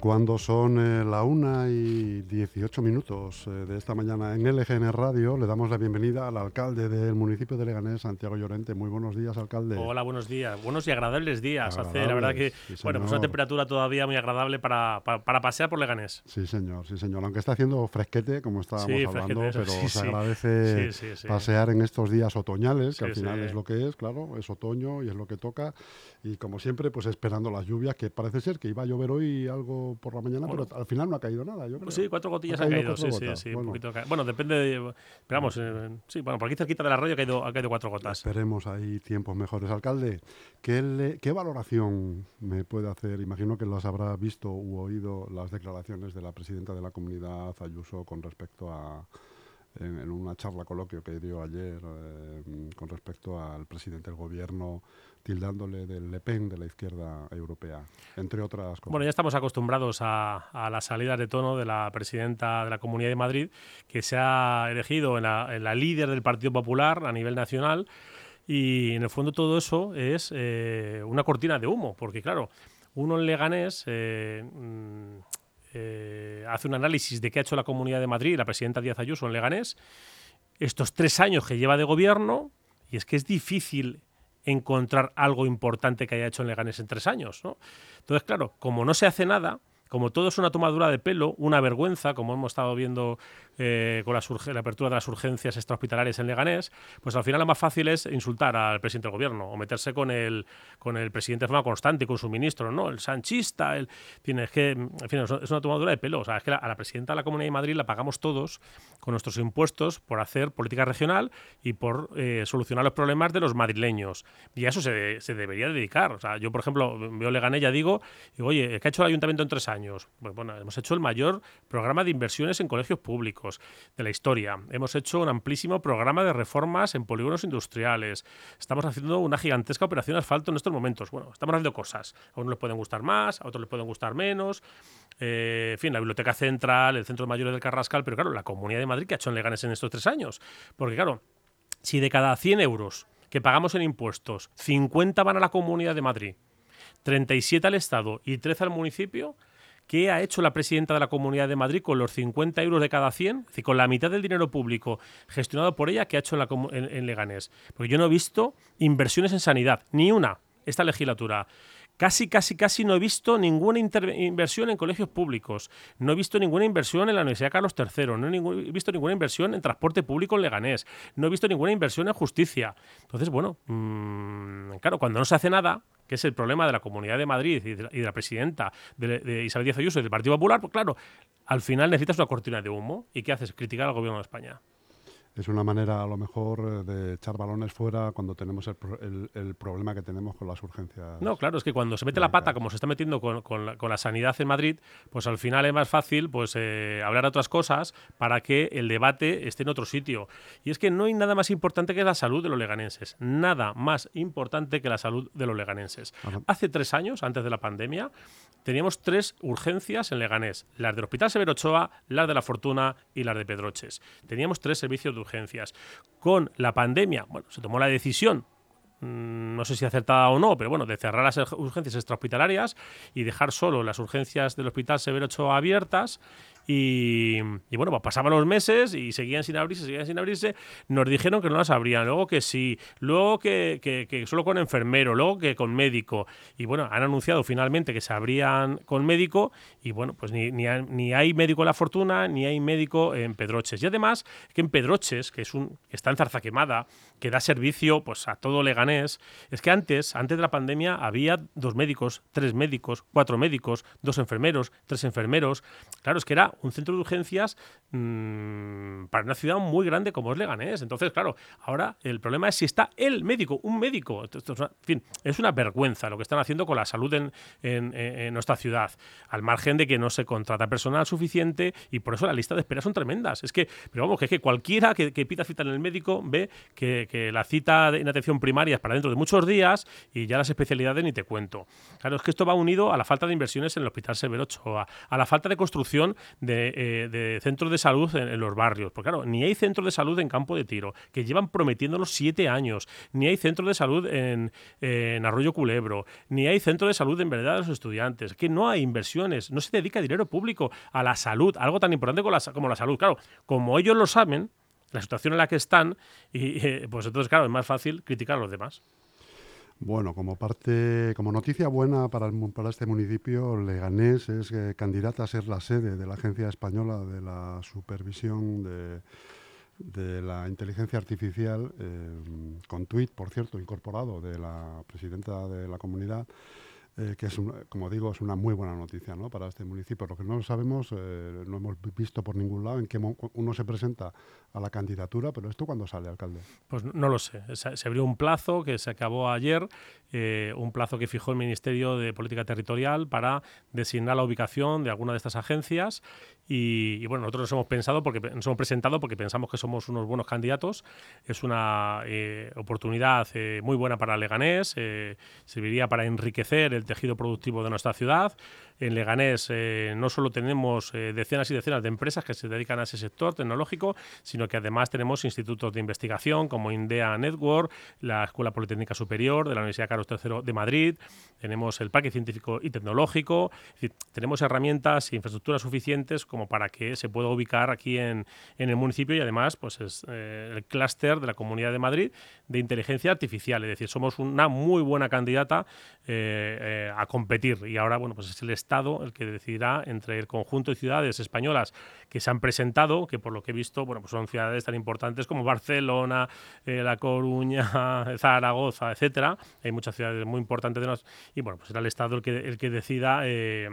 cuando son eh, la una y 18 minutos eh, de esta mañana en LGN Radio, le damos la bienvenida al alcalde del municipio de Leganés, Santiago Llorente. Muy buenos días, alcalde. Hola, buenos días. Buenos y agradables días. Hace, la verdad que, bueno, pues una temperatura todavía muy agradable para, para, pasear por Leganés. Sí, señor, sí, señor. Aunque está haciendo fresquete, como estábamos hablando, pero se agradece pasear en estos días otoñales, que al final es lo que es, claro, es otoño y es lo que toca. Y como siempre, pues esperando las lluvias, que parece ser que iba a llover hoy algo por la mañana, pero al final no ha caído nada. Yo pues sí, cuatro gotillas han caído. Sí, sí, sí, bueno. Un poquito, bueno, depende de. Esperamos, eh, sí, bueno, por aquí cerquita de la radio ha caído, ha caído cuatro gotas. Esperemos ahí tiempos mejores. Alcalde, ¿qué, ¿qué valoración me puede hacer? Imagino que las habrá visto u oído las declaraciones de la presidenta de la comunidad, Ayuso, con respecto a en, una charla coloquio que dio ayer eh, con respecto al presidente del gobierno tildándole del Le Pen de la izquierda europea, entre otras cosas. Bueno, ya estamos acostumbrados a, a las salidas de tono de la presidenta de la Comunidad de Madrid, que se ha elegido en la, líder del Partido Popular a nivel nacional. Y en el fondo todo eso es eh, una cortina de humo, porque claro, uno en Leganés eh, mm, eh, hace un análisis de qué ha hecho la Comunidad de Madrid, la presidenta Díaz Ayuso en Leganés, estos tres años que lleva de gobierno, y es que es difícil encontrar algo importante que haya hecho en Leganés en tres años. ¿no? Entonces, claro, como no se hace nada, como todo es una tomadura de pelo, una vergüenza, como hemos estado viendo eh, con la, la, apertura de las urgencias extrahospitalarias en Leganés, pues al final lo más fácil es insultar al presidente del gobierno o meterse con el, con el presidente de forma constante, con su ministro, ¿no? El sanchista, el, es que, es una tomadura de pelo. O sea, es que a la presidenta de la Comunidad de Madrid la pagamos todos con nuestros impuestos por hacer política regional y por eh, solucionar los problemas de los madrileños. Y a eso se, se, debería dedicar. O sea, yo, por ejemplo, veo Leganés, ya digo, digo, oye, ¿qué ha hecho el ayuntamiento en tres años? Pues, bueno, hemos hecho el mayor programa de inversiones en colegios públicos de la historia. Hemos hecho un amplísimo programa de reformas en polígonos industriales. Estamos haciendo una gigantesca operación asfalto en estos momentos. Bueno, estamos haciendo cosas. A unos les pueden gustar más, a otros les pueden gustar menos. Eh, en fin, la Biblioteca Central, el Centro de Mayores del Carrascal, pero claro, la Comunidad de Madrid que ha hecho en Leganes en estos tres años. Porque claro, si de cada 100 euros que pagamos en impuestos, 50 van a la Comunidad de Madrid, 37 al Estado y 13 al municipio, ¿Qué ha hecho la presidenta de la Comunidad de Madrid con los 50 euros de cada 100? Es decir, con la mitad del dinero público gestionado por ella, ¿qué ha hecho en, Leganés? Porque yo no he visto inversiones en sanidad, ni una, esta legislatura. Casi, casi, casi no he visto ninguna inversión en colegios públicos. No he visto ninguna inversión en la Universidad Carlos III. No he, visto ninguna inversión en transporte público en Leganés. No he visto ninguna inversión en justicia. Entonces, bueno, mm, claro, cuando no se hace nada, que es el problema de la Comunidad de Madrid y de la, presidenta de, Isabel Díaz Ayuso y del Partido Popular, pues claro, al final necesitas una cortina de humo. ¿Y qué haces? Criticar al gobierno de España es una manera a lo mejor eh, de echar balones fuera cuando tenemos el, problema que tenemos con las urgencias. No, claro, es que cuando se mete la pata, como se está metiendo con, la, sanidad en Madrid, pues al final es más fácil pues eh, hablar otras cosas para que el debate esté en otro sitio. Y es que no hay nada más importante que la salud de los leganenses. Nada más importante que la salud de los leganenses. Hace tres años, antes de la pandemia, teníamos tres urgencias en Leganés. Las del Hospital Severo Ochoa, las de La Fortuna y las de Pedroches. Teníamos tres servicios de urgencias. Con la pandemia, bueno, se tomó la decisión mm, no sé si acertada o no, pero bueno, de cerrar las urgencias extrahospitalarias y dejar solo las urgencias del Hospital Severo Ochoa abiertas y, bueno, pues pasaban los meses y seguían sin abrirse, seguían sin abrirse. Nos dijeron que no las abrían, luego que sí, luego que, solo con enfermero, luego que con médico. Y bueno, han anunciado finalmente que se abrían con médico y bueno, pues ni, ni, ni hay médico en La Fortuna, ni hay médico en Pedroches. Y además, que en Pedroches, que es un está en zarza quemada, que da servicio pues a todo Leganés, es que antes, antes de la pandemia, había dos médicos, tres médicos, cuatro médicos, dos enfermeros, tres enfermeros. Claro, es que era un centro de urgencias mmm, para una ciudad muy grande como es Leganés. Entonces, claro, ahora el problema es si está el médico, un médico. Esto, en fin, es una vergüenza lo que están haciendo con la salud en, en, nuestra ciudad, al margen de que no se contrata personal suficiente y por eso las listas de espera son tremendas. Es que, pero vamos, que es que cualquiera que, pida cita en el médico ve que, que la cita en atención primaria es para dentro de muchos días y ya las especialidades ni te cuento. Claro, es que esto va unido a la falta de inversiones en el Hospital Severo Ochoa, a la falta de construcción de de, de centros de salud en, los barrios. Porque claro, ni hay centros de salud en campo de tiro, que llevan prometiéndolos siete años, ni hay centros de salud en, en Arroyo Culebro, ni hay centro de salud en verdad de los estudiantes, que no hay inversiones, no se dedica dinero público a la salud, algo tan importante como la, como la salud. Claro, como ellos lo saben, la situación en la que están, y eh, pues entonces, claro, es más fácil criticar a los demás. Bueno, como parte, como noticia buena para, este municipio, Leganés es eh, candidata a ser la sede de la Agencia Española de la Supervisión de, de la Inteligencia Artificial, eh, con tuit, por cierto, incorporado de la presidenta de la comunidad, eh, que es, como digo, es una muy buena noticia ¿no? para este municipio. Lo que no sabemos, eh, no hemos visto por ningún lado en qué uno se presenta a la candidatura, pero ¿esto cuándo sale, alcalde? Pues no lo sé. Se abrió un plazo que se acabó ayer, eh, un plazo que fijó el Ministerio de Política Territorial para designar la ubicación de alguna de estas agencias y, bueno, nosotros nos hemos pensado porque nos hemos presentado porque pensamos que somos unos buenos candidatos. Es una eh, oportunidad eh, muy buena para Leganés, serviría para enriquecer el tejido productivo de nuestra ciudad. En Leganés no solo tenemos decenas y decenas de empresas que se dedican a ese sector tecnológico, sino que además tenemos institutos de investigación como INDEA Network, la Escuela Politécnica Superior de la Universidad Carlos III de Madrid, tenemos el Parque Científico y Tecnológico, tenemos herramientas e infraestructuras suficientes como para que se pueda ubicar aquí en, el municipio y además pues es eh, el clúster de la Comunidad de Madrid de inteligencia artificial, es decir, somos una muy buena candidata eh, eh, a competir y ahora bueno pues es el Estado el que decidirá entre el conjunto de ciudades españolas que se han presentado, que por lo que he visto bueno pues son ciudades tan importantes como Barcelona, La Coruña, Zaragoza, etcétera. Hay muchas ciudades muy importantes de nos y bueno pues será el Estado el que el que decida eh,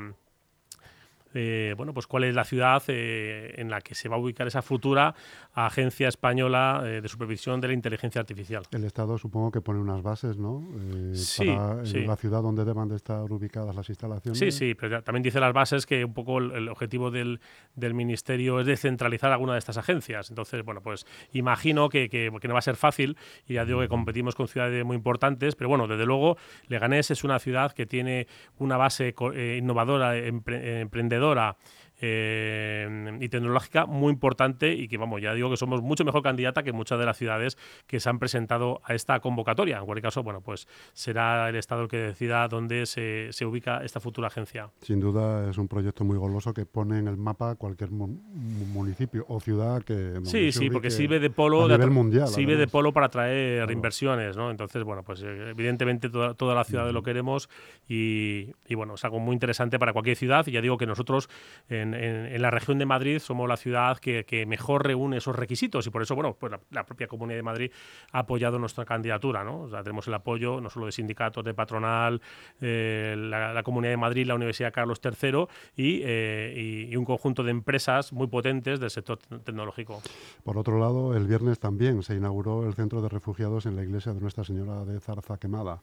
bueno, pues cuál es la ciudad eh, en la que se va a ubicar esa futura Agencia Española eh, de Supervisión de la Inteligencia Artificial. El Estado supongo que pone unas bases, ¿no? sí, para la ciudad donde deban de estar ubicadas las instalaciones. Sí, sí, pero también dice las bases que un poco el, objetivo del, Ministerio es descentralizar alguna de estas agencias. Entonces, bueno, pues imagino que, que, no va a ser fácil y ya digo que competimos con ciudades muy importantes, pero bueno, desde luego Leganés es una ciudad que tiene una base innovadora, emprendedora, emprendedora eh, y tecnológica muy importante y que, vamos, ya digo que somos mucho mejor candidata que muchas de las ciudades que se han presentado a esta convocatoria. En cualquier caso, bueno, pues será el Estado el que decida dónde se, se ubica esta futura agencia. Sin duda es un proyecto muy goloso que pone en el mapa cualquier municipio o ciudad que... Sí, sí, porque sirve de polo... de, mundial. Sirve de polo para atraer inversiones, ¿no? Entonces, bueno, pues eh, evidentemente toda, toda la ciudad lo queremos y, y, bueno, es algo muy interesante para cualquier ciudad y ya digo que nosotros en, la región de Madrid somos la ciudad que, mejor reúne esos requisitos y por eso, bueno, pues la, propia Comunidad de Madrid ha apoyado nuestra candidatura, ¿no? Tenemos el apoyo no solo de sindicatos, de patronal, eh, la, Comunidad de Madrid, la Universidad Carlos III eh, y, un conjunto de empresas muy potentes del sector tecnológico. Por otro lado, el viernes también se inauguró el centro de refugiados en la iglesia de Nuestra Señora de Zarza Quemada.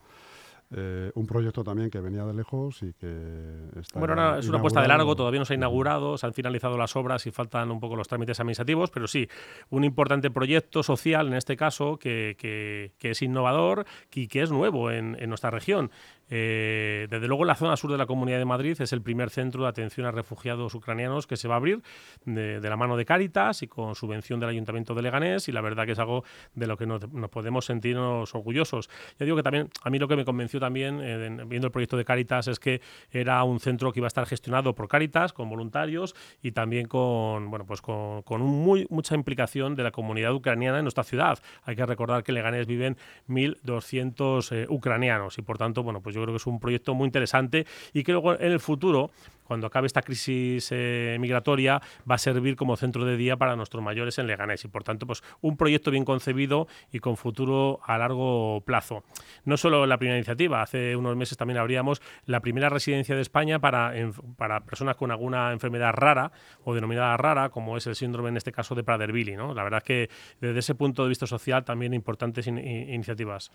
Eh, un proyecto también que venía de lejos y que está. Bueno, es una apuesta de largo, todavía no se ha inaugurado, se han finalizado las obras y faltan un poco los trámites administrativos, pero sí, un importante proyecto social en este caso que, que, es innovador y que es nuevo en, en nuestra región. Eh, desde luego, la zona sur de la Comunidad de Madrid es el primer centro de atención a refugiados ucranianos que se va a abrir de, la mano de Cáritas y con subvención del Ayuntamiento de Leganés y la verdad que es algo de lo que nos, podemos sentirnos orgullosos. Ya digo que también, a mí lo que me convenció también, eh, viendo el proyecto de Cáritas, es que era un centro que iba a estar gestionado por Cáritas, con voluntarios y también con, bueno, pues con, muy, mucha implicación de la comunidad ucraniana en nuestra ciudad. Hay que recordar que en Leganés viven 1.200 eh, ucranianos y por tanto, bueno, pues yo creo que es un proyecto muy interesante y que luego en el futuro cuando acabe esta crisis eh, migratoria, va a servir como centro de día para nuestros mayores en Leganés. Y por tanto, pues un proyecto bien concebido y con futuro a largo plazo. No solo la primera iniciativa, hace unos meses también abríamos la primera residencia de España para, para personas con alguna enfermedad rara o denominada rara, como es el síndrome en este caso de Prader-Willi. ¿no? La verdad es que desde ese punto de vista social también importantes iniciativas.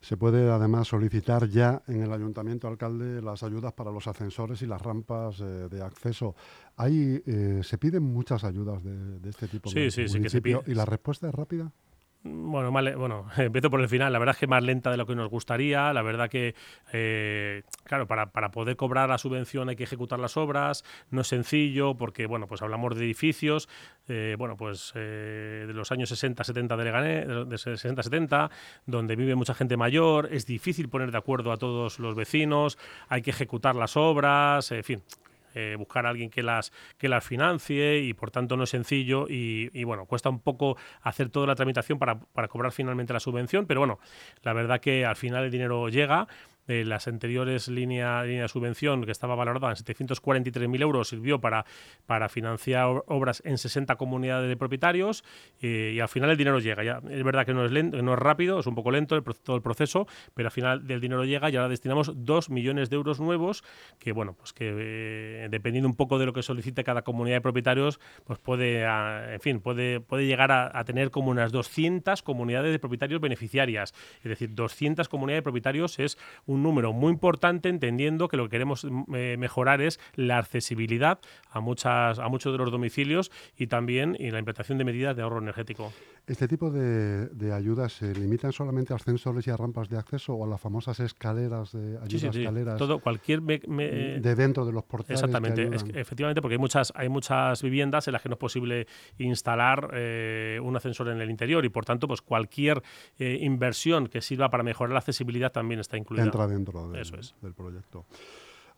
Se puede además solicitar ya en el ayuntamiento alcalde las ayudas para los ascensores y las rampas eh, de acceso. Ahí eh, se piden muchas ayudas de, este tipo. Sí, sí, sí que se pide. ¿Y la respuesta es rápida? Bueno, bueno, empiezo por el final. La verdad es que más lenta de lo que nos gustaría. La verdad que, eh, claro, para, para, poder cobrar la subvención hay que ejecutar las obras. No es sencillo porque, bueno, pues hablamos de edificios, eh, bueno, pues eh, de los años 60, 70 de Leganés, de 60, 70, donde vive mucha gente mayor. Es difícil poner de acuerdo a todos los vecinos. Hay que ejecutar las obras. En fin, eh, buscar a alguien que las, que las financie y por tanto no es sencillo y, bueno, cuesta un poco hacer toda la tramitación para, para cobrar finalmente la subvención, pero bueno, la verdad que al final el dinero llega de las anteriores líneas línea de subvención, que estaba valorada en 743.000 euros, sirvió para, para financiar obras en 60 comunidades de propietarios y al final el dinero llega. Es verdad que no es, lento, no es rápido, es un poco lento el, todo el proceso, pero al final del dinero llega y ahora destinamos 2 millones de euros nuevos que, bueno, pues que eh, dependiendo un poco de lo que solicite cada comunidad de propietarios, pues puede, en fin, puede, puede llegar a, a tener como unas 200 comunidades de propietarios beneficiarias. Es decir, 200 comunidades de propietarios es un un número muy importante, entendiendo que lo que queremos mm, eh, mejorar es la accesibilidad a, muchas, a muchos de los domicilios y también y la implantación de medidas de ahorro energético. ¿Este tipo de, ayudas se limitan solamente a ascensores y a rampas de acceso o a las famosas escaleras de ayudas escaleras? Todo, cualquier de dentro de los portales. Exactamente, efectivamente, porque hay muchas, hay muchas viviendas en las que no es posible instalar eh, un ascensor en el interior y por tanto, pues cualquier eh, inversión que sirva para mejorar la accesibilidad también está incluida dentro del, proyecto.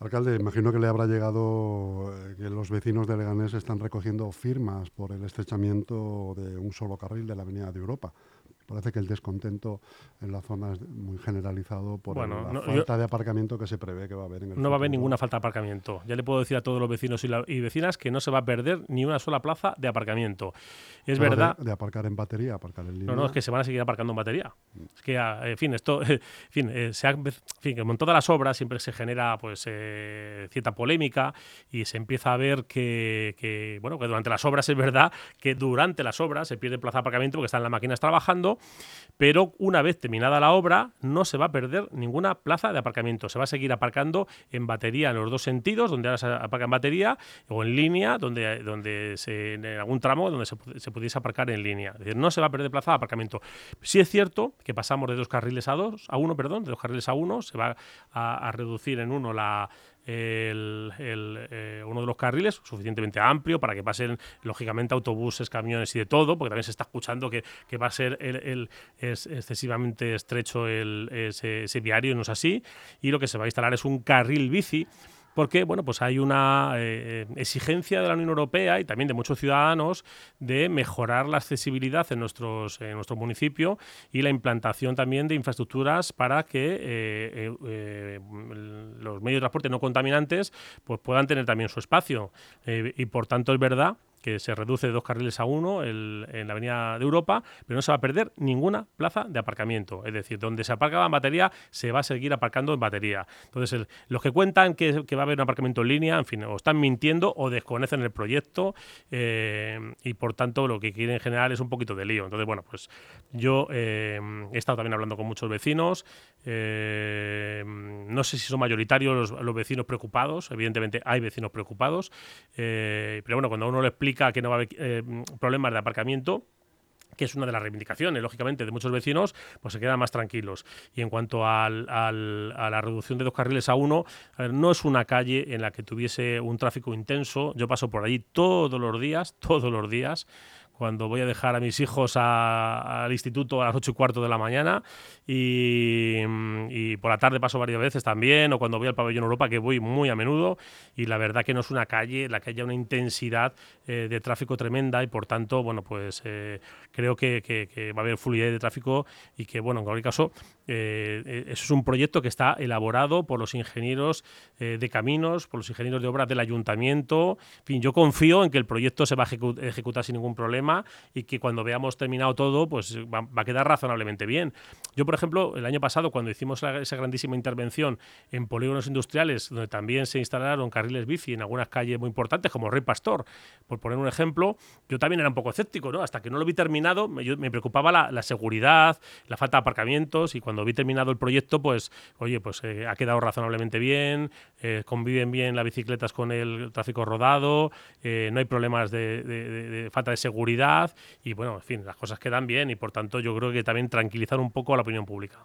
Alcalde, imagino que le habrá llegado eh, que los vecinos de Leganés están recogiendo firmas por el estrechamiento de un solo carril de la Avenida de Europa. Parece que el descontento en la zona es muy generalizado por la falta de aparcamiento que se prevé que va a haber en el No va a haber ninguna falta de aparcamiento. Ya le puedo decir a todos los vecinos y, vecinas que no se va a perder ni una sola plaza de aparcamiento. Es verdad. De, aparcar en batería, aparcar en línea. No, no, es que se van a seguir aparcando en batería. Es que, ah, en fin, esto, en fin, eh, se en fin, como en todas las obras siempre se genera pues eh, cierta polémica y se empieza a ver que, que, bueno, que durante las obras es verdad que durante las obras se pierde plaza de aparcamiento porque están las máquinas trabajando pero una vez terminada la obra no se va a perder ninguna plaza de aparcamiento. Se va a seguir aparcando en batería en los dos sentidos, donde ahora se aparca en batería, o en línea, donde, donde en algún tramo donde se, pudiese aparcar en línea. Es decir, no se va a perder plaza de aparcamiento. Sí es cierto que pasamos de dos carriles a dos, a uno, perdón, de dos carriles a uno, se va a reducir en uno la, el, eh, uno de los carriles suficientemente amplio para que pasen, lógicamente, autobuses, camiones y de todo, porque también se está escuchando que, va a ser el, es excesivamente estrecho el, ese, ese viario, no es así, y lo que se va a instalar es un carril bici porque bueno, pues hay una eh, exigencia de la Unión Europea y también de muchos ciudadanos de mejorar la accesibilidad en, nuestros, en nuestro municipio y la implantación también de infraestructuras para que eh, eh, los medios de transporte no contaminantes pues puedan tener también su espacio. y por tanto es verdad que se reduce de dos carriles a uno en la Avenida de Europa, pero no se va a perder ninguna plaza de aparcamiento. Es decir, donde se aparcaba en batería, se va a seguir aparcando en batería. Entonces, los que cuentan que, va a haber un aparcamiento en línea, en fin, o están mintiendo o desconocen el proyecto eh, y por tanto lo que quieren generar es un poquito de lío. Entonces, bueno, pues yo eh, he estado también hablando con muchos vecinos. Eh, no sé si son mayoritarios los, vecinos preocupados, evidentemente hay vecinos preocupados, pero bueno, cuando uno le explica que no va a haber eh, problemas de aparcamiento que es una de las reivindicaciones, lógicamente, de muchos vecinos, pues se quedan más tranquilos. Y en cuanto a la reducción de dos carriles a uno, no es una calle en la que tuviese un tráfico intenso. Yo paso por allí todos los días, todos los días cuando voy a dejar a mis hijos al instituto a las ocho y cuarto de la mañana y, por la tarde paso varias veces también o cuando voy al pabellón Europa que voy muy a menudo y la verdad que no es una calle la que haya una intensidad eh, de tráfico tremenda y por tanto bueno pues eh, creo que, va a haber fluidez de tráfico y que bueno en cualquier caso eh, eso es un proyecto que está elaborado por los ingenieros de caminos por los ingenieros de obras del ayuntamiento. En fin yo confío en que el proyecto se va a ejecutar sin ningún problema y que cuando veamos terminado todo, pues va, a quedar razonablemente bien. Yo, por ejemplo, el año pasado, cuando hicimos esa grandísima intervención en polígonos industriales, donde también se instalaron carriles bici en algunas calles muy importantes, como Rey Pastor, por poner un ejemplo, yo también era un poco escéptico, ¿no? Hasta que no lo vi terminado, me, me preocupaba la, seguridad, la falta de aparcamientos, y cuando vi terminado el proyecto, pues, oye, pues eh, ha quedado razonablemente bien, eh, conviven bien las bicicletas con el tráfico rodado, eh, no hay problemas de falta de seguridad seguridad y, bueno, en fin, las cosas quedan bien y, por tanto, yo creo que también tranquilizar un poco a la opinión pública.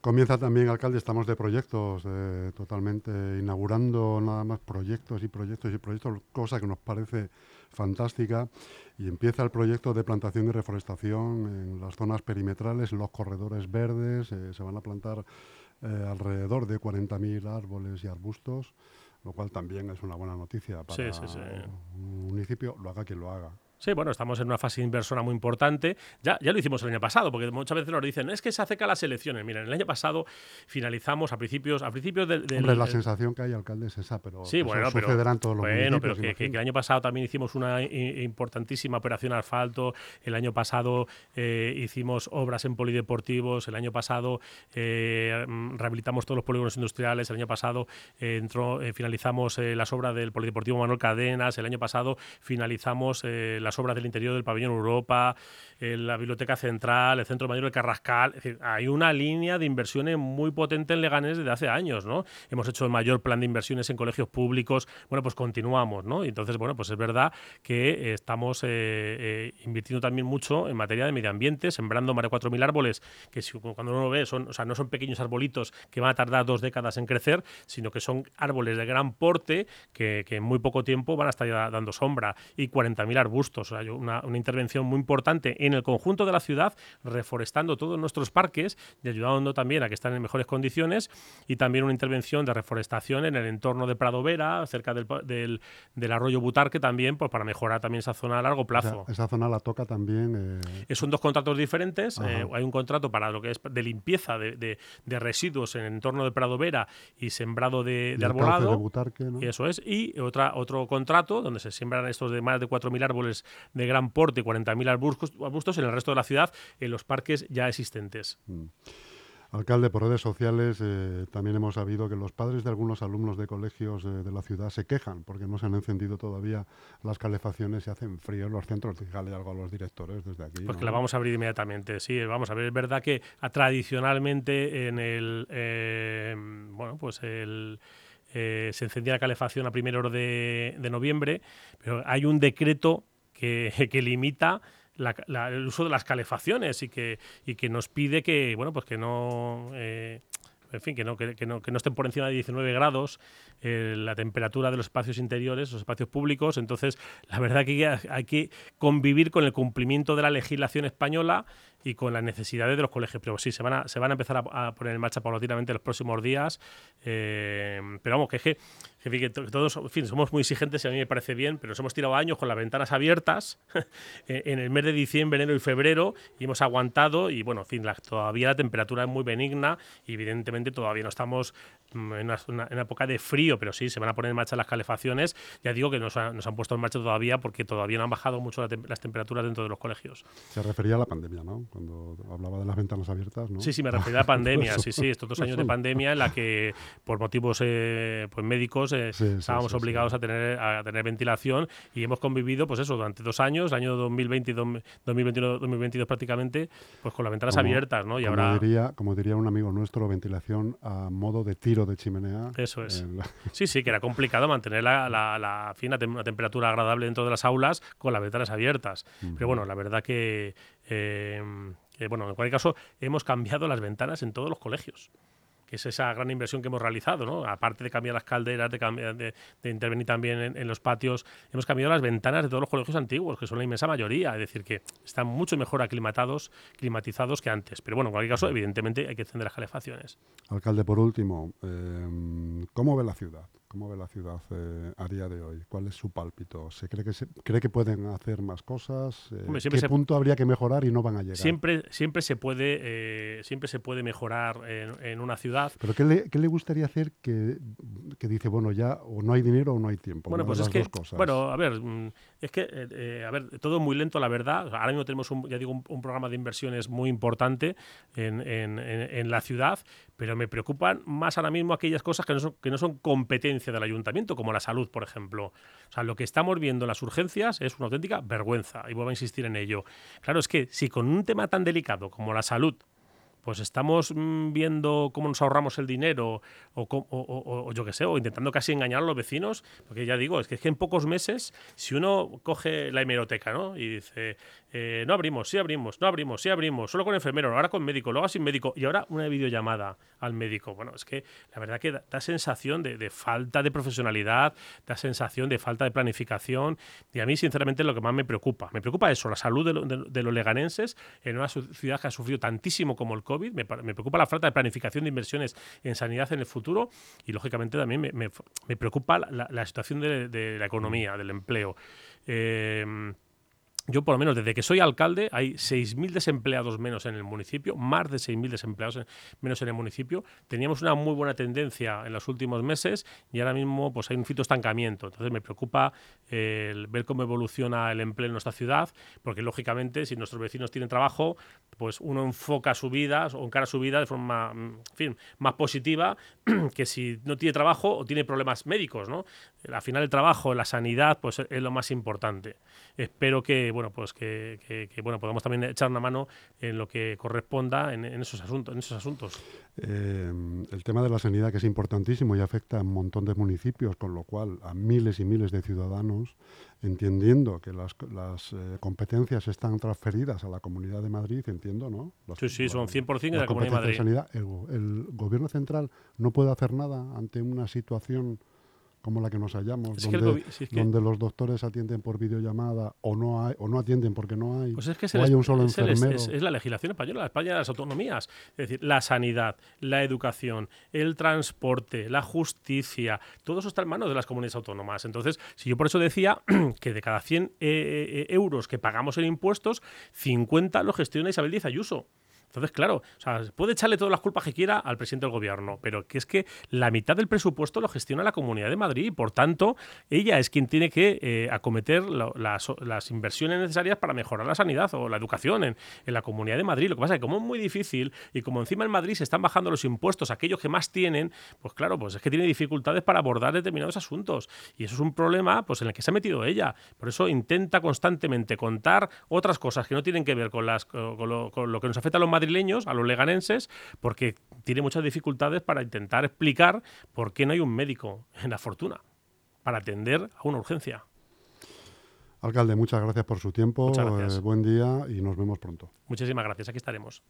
Comienza también, alcalde, estamos de proyectos, eh, totalmente inaugurando nada más proyectos y proyectos y proyectos, cosa que nos parece fantástica. Y empieza el proyecto de plantación y reforestación en las zonas perimetrales, en los corredores verdes. Eh, se van a plantar eh, alrededor de 40.000 árboles y arbustos, lo cual también es una buena noticia para un municipio, lo haga quien lo haga. Sí, bueno, estamos en una fase inversora muy importante. Ya, ya lo hicimos el año pasado, porque muchas veces nos dicen, es que se acercan las elecciones. Miren, el año pasado finalizamos a principios, a principios del... Hombre, la sensación que hay, alcalde, es esa, pero sí, bueno, pero, todos los Bueno, pero que, el año pasado también hicimos una importantísima operación asfalto, el año pasado eh, hicimos obras en polideportivos, el año pasado eh, rehabilitamos todos los polígonos industriales, el año pasado eh, entró, finalizamos las obras del polideportivo Manuel Cadenas, el año pasado finalizamos la las obras del interior del pabellón Europa, la Biblioteca Central, el Centro Mayor de Carrascal. Es decir, hay una línea de inversiones muy potente en Leganés desde hace años, ¿no? Hemos hecho el mayor plan de inversiones en colegios públicos. Bueno, pues continuamos, ¿no? Y entonces, bueno, pues es verdad que estamos eh, eh, invirtiendo también mucho en materia de medio ambiente, sembrando más de 4.000 árboles, que cuando uno lo ve, son, o sea, no son pequeños arbolitos que van a tardar dos décadas en crecer, sino que son árboles de gran porte que, que en muy poco tiempo van a estar dando sombra y 40.000 arbustos una, una, intervención muy importante en el conjunto de la ciudad, reforestando todos nuestros parques y ayudando también a que estén en mejores condiciones, y también una intervención de reforestación en el entorno de Prado Vera, cerca del, del, del arroyo Butarque también, pues para mejorar también esa zona a largo plazo. esa zona la toca también. Eh... Son dos contratos diferentes. Eh, hay un contrato para lo que es de limpieza de, de, residuos en el entorno de Prado Vera y sembrado de, de arbolado. Butarque, eso es. Y otra, otro contrato donde se siembran estos de más de 4.000 árboles de gran porte, 40.000 arbustos, arbustos en el resto de la ciudad, en los parques ya existentes. Mm. Alcalde, por redes sociales eh, también hemos sabido que los padres de algunos alumnos de colegios eh, de la ciudad se quejan porque no se han encendido todavía las calefacciones y hacen frío en los centros. Dígale algo a los directores desde aquí. Pues que la vamos a abrir inmediatamente, sí. Vamos a ver, es verdad que tradicionalmente en el. Eh, bueno, pues el. se encendía la calefacción a primera hora de, de noviembre, pero hay un decreto que, limita el uso de las calefacciones y que, y que nos pide que, bueno, pues que no... Eh, en fin, que no, que, no, que no estén por encima de 19 grados eh, la temperatura de los espacios interiores, los espacios públicos. Entonces, la verdad que hay que convivir con el cumplimiento de la legislación española y con las necesidades de los colegios. Pero sí, se van a, se van a empezar a, poner en marcha paulatinamente los próximos días. Eh, pero vamos, que es que todos, fin, somos muy exigentes y a mí me parece bien, pero nos hemos tirado años con las ventanas abiertas en el mes de diciembre, enero y febrero y hemos aguantado y bueno, en fin, todavía la temperatura es muy benigna y evidentemente todavía no estamos en una, época de frío, pero sí, se van a poner en marcha las calefacciones. Ya digo que nos, nos han puesto en marcha todavía porque todavía no han bajado mucho las temperaturas dentro de los colegios. Se refería a la pandemia, ¿no? Cuando hablaba de las ventanas abiertas, ¿no? Sí, sí, me refería a la pandemia, sí, sí, estos dos años de pandemia en la que por motivos eh, pues médicos estábamos obligados a tener a tener ventilación y hemos convivido, pues eso, durante dos años, el año 2020 y 2021, 2022 prácticamente, pues con las ventanas abiertas, ¿no? Y como ahora diría, como diría un amigo nuestro, ventilación a modo de tiro de chimenea. Eso es. Sí, sí, que era complicado mantener la, la, fina una temperatura agradable dentro de las aulas con las ventanas abiertas. Pero bueno, la verdad que eh, bueno, en cualquier caso, hemos cambiado las ventanas en todos los colegios que es esa gran inversión que hemos realizado, ¿no? Aparte de cambiar las calderas, de, intervenir también en, los patios, hemos cambiado las ventanas de todos los colegios antiguos, que son la inmensa mayoría, es decir, que están mucho mejor aclimatados, climatizados que antes. Pero bueno, en cualquier caso, evidentemente hay que encender las calefacciones. Alcalde, por último, eh, ¿cómo ve la ciudad? ¿Cómo ve la ciudad eh, a día de hoy? ¿Cuál es su pálpito? ¿Se cree que, se, cree que pueden hacer más cosas? Eh, ¿Qué punto habría que mejorar y no van a llegar? Siempre, siempre, se, puede, eh, siempre se puede mejorar en, una ciudad. ¿Pero qué le, qué le, gustaría hacer que, que, dice, bueno, ya o no hay dinero o no hay tiempo? Bueno, pues es que, bueno, a ver, mm, es que, a ver, todo muy lento, la verdad. Ahora mismo tenemos, un, ya digo, un, programa de inversiones muy importante en, en, en, la ciudad, pero me preocupan más ahora mismo aquellas cosas que no son, que no son competencias del ayuntamiento, como la salud, por ejemplo. O sea, lo que estamos viendo en las urgencias es una auténtica vergüenza, y vuelvo a insistir en ello. Claro, es que si con un tema tan delicado como la salud, pues estamos mm, viendo cómo nos ahorramos el dinero o, yo qué sé, o intentando casi engañar a los vecinos, porque ya digo, es que, es que en pocos meses, si uno coge la hemeroteca ¿no? y dice, eh, no abrimos, sí abrimos, no abrimos, sí abrimos, solo con enfermero, ahora con médico, luego sin médico y ahora una videollamada al médico. Bueno, es que la verdad que da, sensación de, falta de profesionalidad, da sensación de falta de planificación y a mí sinceramente lo que más me preocupa, me preocupa eso, la salud de, los leganenses en una ciudad que ha sufrido tantísimo como el COVID, me, preocupa la falta de planificación de inversiones en sanidad en el futuro y lógicamente también me, preocupa la, situación de, la economía, del empleo. Eh, yo por lo menos desde que soy alcalde hay 6.000 desempleados menos en el municipio, más de 6.000 desempleados menos en el municipio. Teníamos una muy buena tendencia en los últimos meses y ahora mismo pues hay un fito estancamiento. Entonces me preocupa eh, ver cómo evoluciona el empleo en nuestra ciudad, porque lógicamente si nuestros vecinos tienen trabajo, pues uno enfoca su vida o encara su vida de forma fin, más positiva que si no tiene trabajo o tiene problemas médicos. ¿no? Al final el trabajo, la sanidad, pues es lo más importante. Espero que bueno, pues que, bueno, podamos también echar una mano en lo que corresponda en, esos asuntos. En esos asuntos. Eh, el tema de la sanidad que es importantísimo y afecta a un montón de municipios, con lo cual a miles y miles de ciudadanos, entendiendo que las, eh, competencias están transferidas a la Comunidad de Madrid, entiendo, ¿no? sí, sí, son 100% de la Comunidad de Madrid. Sanidad, el gobierno central no puede hacer nada ante una situación como la que nos hallamos, donde, los doctores atienden por videollamada o no hay, o no atienden porque no hay, pues es que o hay un solo es, enfermero. Es, la legislación española, la España de las autonomías. Es decir, la sanidad, la educación, el transporte, la justicia, todo eso está en manos de las comunidades autónomas. Entonces, si yo por eso decía que de cada 100 eh, eh, euros que pagamos en impuestos, 50 lo gestiona Isabel Díaz Ayuso. Entonces, claro, puede echarle todas las culpas que quiera al presidente del gobierno, pero que es que la mitad del presupuesto lo gestiona la Comunidad de Madrid y, por tanto, ella es quien tiene que eh, acometer las, inversiones necesarias para mejorar la sanidad o la educación en, la Comunidad de Madrid. Lo que pasa es que como es muy difícil y como encima en Madrid se están bajando los impuestos a aquellos que más tienen, pues claro, pues es que tiene dificultades para abordar determinados asuntos. Y eso es un problema pues, en el que se ha metido ella. Por eso intenta constantemente contar otras cosas que no tienen que ver con, las, con, lo, con lo que nos afecta a los madrileños, a los leganenses, porque tiene muchas dificultades para intentar explicar por qué no hay un médico en la fortuna para atender a una urgencia. Alcalde, muchas gracias por su tiempo. Eh, buen día y nos vemos pronto. Muchísimas gracias. Aquí estaremos.